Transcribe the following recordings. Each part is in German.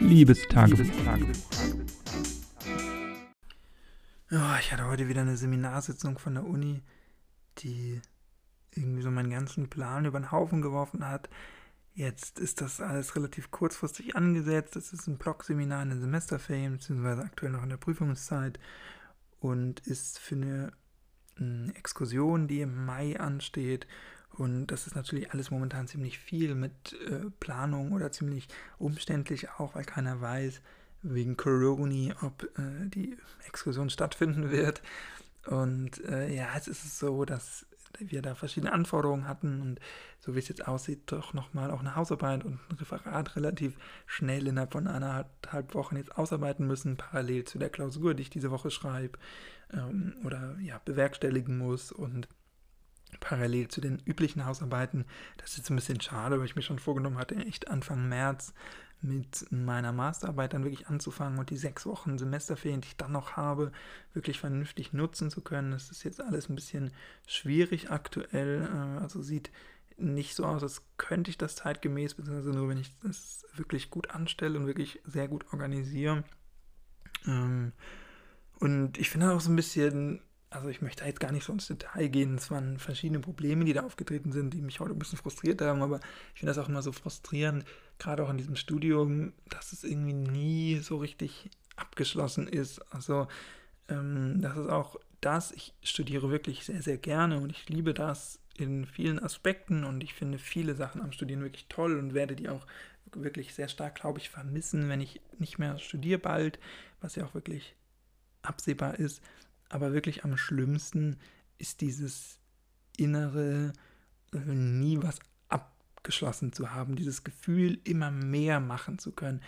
Liebestagebuch. Oh, ich hatte heute wieder eine Seminarsitzung von der Uni, die irgendwie so meinen ganzen Plan über den Haufen geworfen hat. Jetzt ist das alles relativ kurzfristig angesetzt. Es ist ein Blog-Seminar in den Semesterferien, beziehungsweise aktuell noch in der Prüfungszeit und ist für eine, eine Exkursion, die im Mai ansteht. Und das ist natürlich alles momentan ziemlich viel mit äh, Planung oder ziemlich umständlich auch, weil keiner weiß, wegen Corona, ob äh, die Exkursion stattfinden wird. Und äh, ja, jetzt ist es so, dass wir da verschiedene Anforderungen hatten und so wie es jetzt aussieht, doch nochmal auch eine Hausarbeit und ein Referat relativ schnell innerhalb von eineinhalb Wochen jetzt ausarbeiten müssen, parallel zu der Klausur, die ich diese Woche schreibe ähm, oder ja, bewerkstelligen muss und parallel zu den üblichen Hausarbeiten. Das ist jetzt ein bisschen schade, weil ich mir schon vorgenommen hatte, echt Anfang März mit meiner Masterarbeit dann wirklich anzufangen und die sechs Wochen Semesterferien, die ich dann noch habe, wirklich vernünftig nutzen zu können. Das ist jetzt alles ein bisschen schwierig aktuell. Äh, also sieht nicht so aus, als könnte ich das zeitgemäß, beziehungsweise nur wenn ich das wirklich gut anstelle und wirklich sehr gut organisiere. Ähm, und ich finde auch so ein bisschen also ich möchte jetzt gar nicht so ins Detail gehen. Es waren verschiedene Probleme, die da aufgetreten sind, die mich heute ein bisschen frustriert haben, aber ich finde das auch immer so frustrierend, gerade auch in diesem Studium, dass es irgendwie nie so richtig abgeschlossen ist. Also ähm, das ist auch das, ich studiere wirklich sehr, sehr gerne und ich liebe das in vielen Aspekten und ich finde viele Sachen am Studieren wirklich toll und werde die auch wirklich sehr stark, glaube ich, vermissen, wenn ich nicht mehr studiere bald, was ja auch wirklich absehbar ist. Aber wirklich am schlimmsten ist dieses innere, äh, nie was abgeschlossen zu haben, dieses Gefühl, immer mehr machen zu können,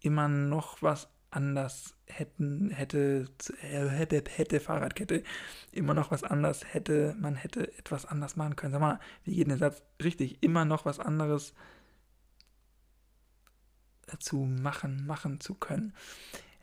immer noch was anders hätten, hätte, äh, hätte, hätte Fahrradkette, immer noch was anders hätte, man hätte etwas anders machen können. Sag mal, wie geht der Satz richtig? Immer noch was anderes zu machen, machen zu können.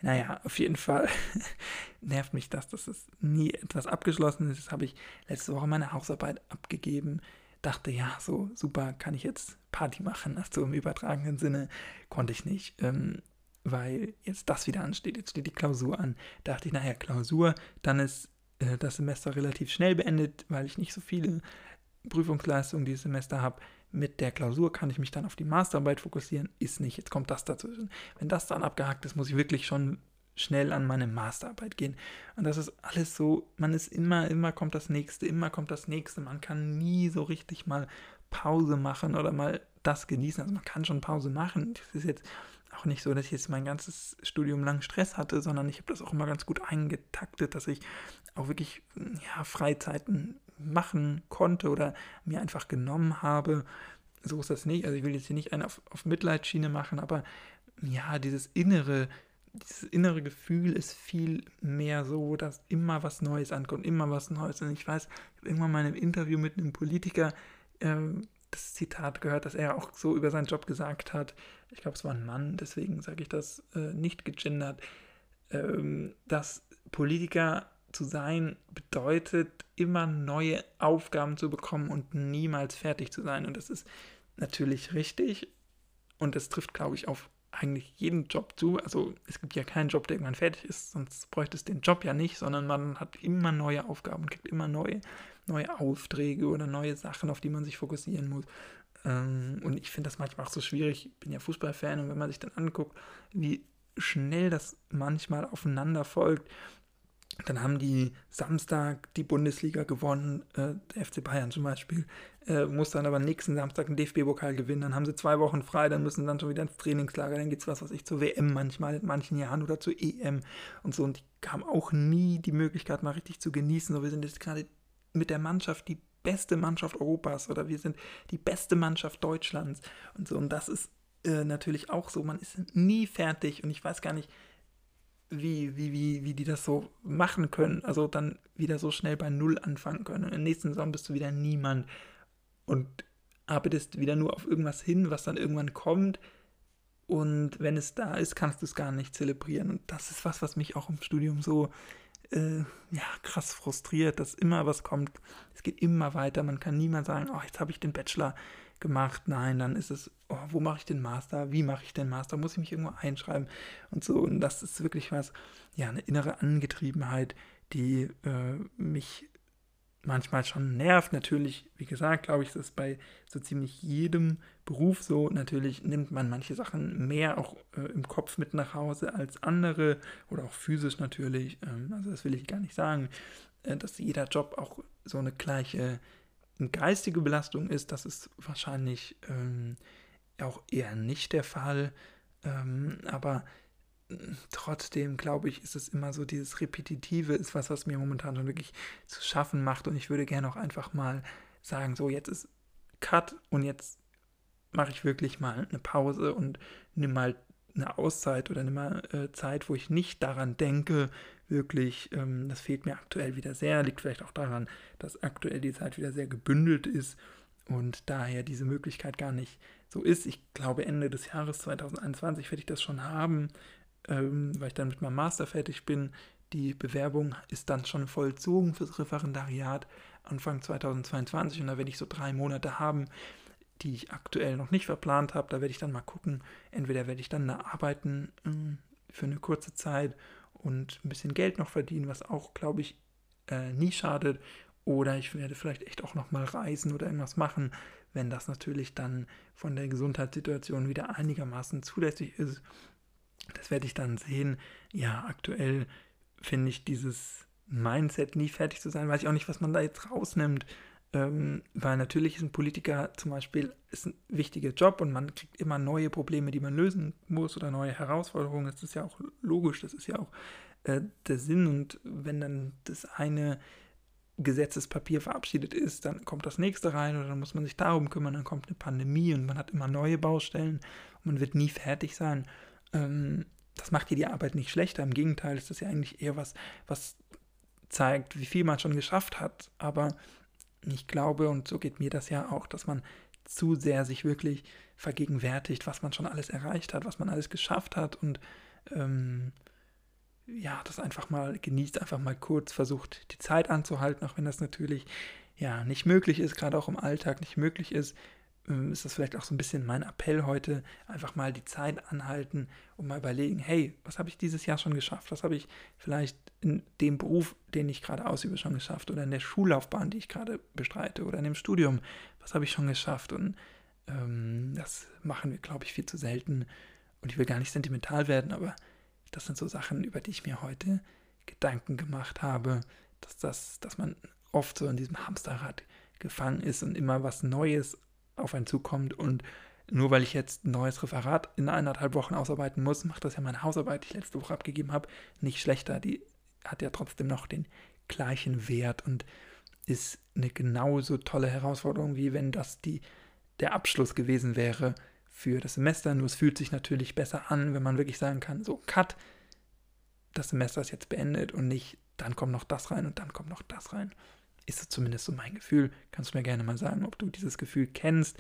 Naja, auf jeden Fall nervt mich das, dass es nie etwas abgeschlossen ist. Das habe ich letzte Woche meine Hausarbeit abgegeben. Dachte, ja, so super, kann ich jetzt Party machen. Also im übertragenen Sinne konnte ich nicht, ähm, weil jetzt das wieder ansteht. Jetzt steht die Klausur an. Dachte ich, naja, Klausur, dann ist äh, das Semester relativ schnell beendet, weil ich nicht so viele Prüfungsleistungen dieses Semester habe mit der Klausur kann ich mich dann auf die Masterarbeit fokussieren, ist nicht. Jetzt kommt das dazwischen. Wenn das dann abgehakt ist, muss ich wirklich schon schnell an meine Masterarbeit gehen. Und das ist alles so, man ist immer, immer kommt das nächste, immer kommt das nächste. Man kann nie so richtig mal Pause machen oder mal das genießen. Also man kann schon Pause machen. Das ist jetzt auch nicht so, dass ich jetzt mein ganzes Studium lang Stress hatte, sondern ich habe das auch immer ganz gut eingetaktet, dass ich auch wirklich ja, Freizeiten machen konnte oder mir einfach genommen habe. So ist das nicht. Also ich will jetzt hier nicht einen auf, auf Mitleidsschiene machen, aber ja, dieses innere, dieses innere Gefühl ist viel mehr so, dass immer was Neues ankommt, immer was Neues. Und ich weiß, ich habe irgendwann mal in einem Interview mit einem Politiker äh, das Zitat gehört, dass er auch so über seinen Job gesagt hat. Ich glaube, es war ein Mann, deswegen sage ich das äh, nicht gegendert, ähm, dass Politiker zu sein bedeutet, immer neue Aufgaben zu bekommen und niemals fertig zu sein. Und das ist natürlich richtig. Und das trifft, glaube ich, auf eigentlich jeden Job zu. Also es gibt ja keinen Job, der irgendwann fertig ist, sonst bräuchte es den Job ja nicht, sondern man hat immer neue Aufgaben, kriegt immer neue, neue Aufträge oder neue Sachen, auf die man sich fokussieren muss. Ähm, und ich finde das manchmal auch so schwierig. Ich bin ja Fußballfan und wenn man sich dann anguckt, wie schnell das manchmal aufeinander folgt, dann haben die Samstag die Bundesliga gewonnen, äh, der FC Bayern zum Beispiel, äh, muss dann aber nächsten Samstag einen DFB-Pokal gewinnen, dann haben sie zwei Wochen frei, dann müssen dann schon wieder ins Trainingslager, dann geht es was, was ich zur WM manchmal in manchen Jahren oder zur EM und so. Und die haben auch nie die Möglichkeit mal richtig zu genießen, so wir sind jetzt gerade mit der Mannschaft die beste Mannschaft Europas oder wir sind die beste Mannschaft Deutschlands und so. Und das ist äh, natürlich auch so, man ist nie fertig und ich weiß gar nicht, wie, wie, wie, wie die das so machen können. Also dann wieder so schnell bei Null anfangen können. Und im nächsten Saison bist du wieder niemand und arbeitest wieder nur auf irgendwas hin, was dann irgendwann kommt. Und wenn es da ist, kannst du es gar nicht zelebrieren. Und das ist was, was mich auch im Studium so äh, ja, krass frustriert, dass immer was kommt. Es geht immer weiter. Man kann niemals sagen, oh, jetzt habe ich den Bachelor gemacht. Nein, dann ist es, oh, wo mache ich den Master? Wie mache ich den Master? Muss ich mich irgendwo einschreiben? Und so. Und das ist wirklich was, ja, eine innere Angetriebenheit, die äh, mich manchmal schon nervt. Natürlich, wie gesagt, glaube ich, ist es bei so ziemlich jedem Beruf so. Natürlich nimmt man manche Sachen mehr auch äh, im Kopf mit nach Hause als andere oder auch physisch natürlich. Ähm, also das will ich gar nicht sagen, äh, dass jeder Job auch so eine gleiche geistige Belastung ist. Das ist wahrscheinlich ähm, auch eher nicht der Fall. Ähm, aber trotzdem glaube ich, ist es immer so, dieses Repetitive ist was, was mir momentan schon wirklich zu schaffen macht. Und ich würde gerne auch einfach mal sagen, so jetzt ist Cut und jetzt mache ich wirklich mal eine Pause und nimm mal eine Auszeit oder mal äh, Zeit, wo ich nicht daran denke, wirklich, ähm, das fehlt mir aktuell wieder sehr, liegt vielleicht auch daran, dass aktuell die Zeit wieder sehr gebündelt ist und daher diese Möglichkeit gar nicht so ist. Ich glaube, Ende des Jahres 2021 werde ich das schon haben, ähm, weil ich dann mit meinem Master fertig bin. Die Bewerbung ist dann schon vollzogen fürs Referendariat Anfang 2022 und da werde ich so drei Monate haben, die ich aktuell noch nicht verplant habe. Da werde ich dann mal gucken. Entweder werde ich dann da arbeiten äh, für eine kurze Zeit und ein bisschen Geld noch verdienen, was auch, glaube ich, äh, nie schadet. Oder ich werde vielleicht echt auch noch mal reisen oder irgendwas machen, wenn das natürlich dann von der Gesundheitssituation wieder einigermaßen zulässig ist das werde ich dann sehen. Ja, aktuell finde ich dieses Mindset, nie fertig zu sein, weiß ich auch nicht, was man da jetzt rausnimmt. Ähm, weil natürlich ist ein Politiker zum Beispiel ist ein wichtiger Job und man kriegt immer neue Probleme, die man lösen muss oder neue Herausforderungen. Das ist ja auch logisch, das ist ja auch äh, der Sinn. Und wenn dann das eine Gesetzespapier verabschiedet ist, dann kommt das nächste rein oder dann muss man sich darum kümmern, dann kommt eine Pandemie und man hat immer neue Baustellen und man wird nie fertig sein ähm, das macht dir die Arbeit nicht schlechter. Im Gegenteil ist das ja eigentlich eher was, was zeigt, wie viel man schon geschafft hat. Aber ich glaube, und so geht mir das ja auch, dass man zu sehr sich wirklich vergegenwärtigt, was man schon alles erreicht hat, was man alles geschafft hat und ähm, ja, das einfach mal genießt, einfach mal kurz versucht, die Zeit anzuhalten, auch wenn das natürlich ja nicht möglich ist, gerade auch im Alltag nicht möglich ist, ist das vielleicht auch so ein bisschen mein Appell heute, einfach mal die Zeit anhalten und mal überlegen, hey, was habe ich dieses Jahr schon geschafft? Was habe ich vielleicht in dem Beruf, den ich gerade ausübe, schon geschafft? Oder in der Schullaufbahn, die ich gerade bestreite? Oder in dem Studium, was habe ich schon geschafft? Und ähm, das machen wir, glaube ich, viel zu selten. Und ich will gar nicht sentimental werden, aber das sind so Sachen, über die ich mir heute Gedanken gemacht habe, dass, das, dass man oft so in diesem Hamsterrad gefangen ist und immer was Neues auf einen zukommt und nur weil ich jetzt ein neues Referat in eineinhalb Wochen ausarbeiten muss, macht das ja meine Hausarbeit, die ich letzte Woche abgegeben habe, nicht schlechter. Die hat ja trotzdem noch den gleichen Wert und ist eine genauso tolle Herausforderung, wie wenn das die, der Abschluss gewesen wäre für das Semester. Nur es fühlt sich natürlich besser an, wenn man wirklich sagen kann, so, cut, das Semester ist jetzt beendet und nicht, dann kommt noch das rein und dann kommt noch das rein ist es zumindest so mein Gefühl. Kannst du mir gerne mal sagen, ob du dieses Gefühl kennst.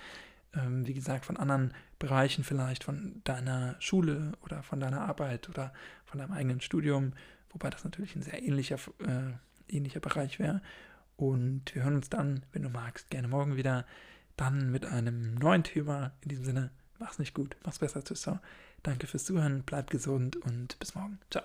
Ähm, wie gesagt, von anderen Bereichen vielleicht, von deiner Schule oder von deiner Arbeit oder von deinem eigenen Studium, wobei das natürlich ein sehr ähnlicher, äh, ähnlicher Bereich wäre. Und wir hören uns dann, wenn du magst, gerne morgen wieder. Dann mit einem neuen Thema. In diesem Sinne, mach's nicht gut, mach's besser, Tschüss. Danke fürs Zuhören, bleib gesund und bis morgen. Ciao.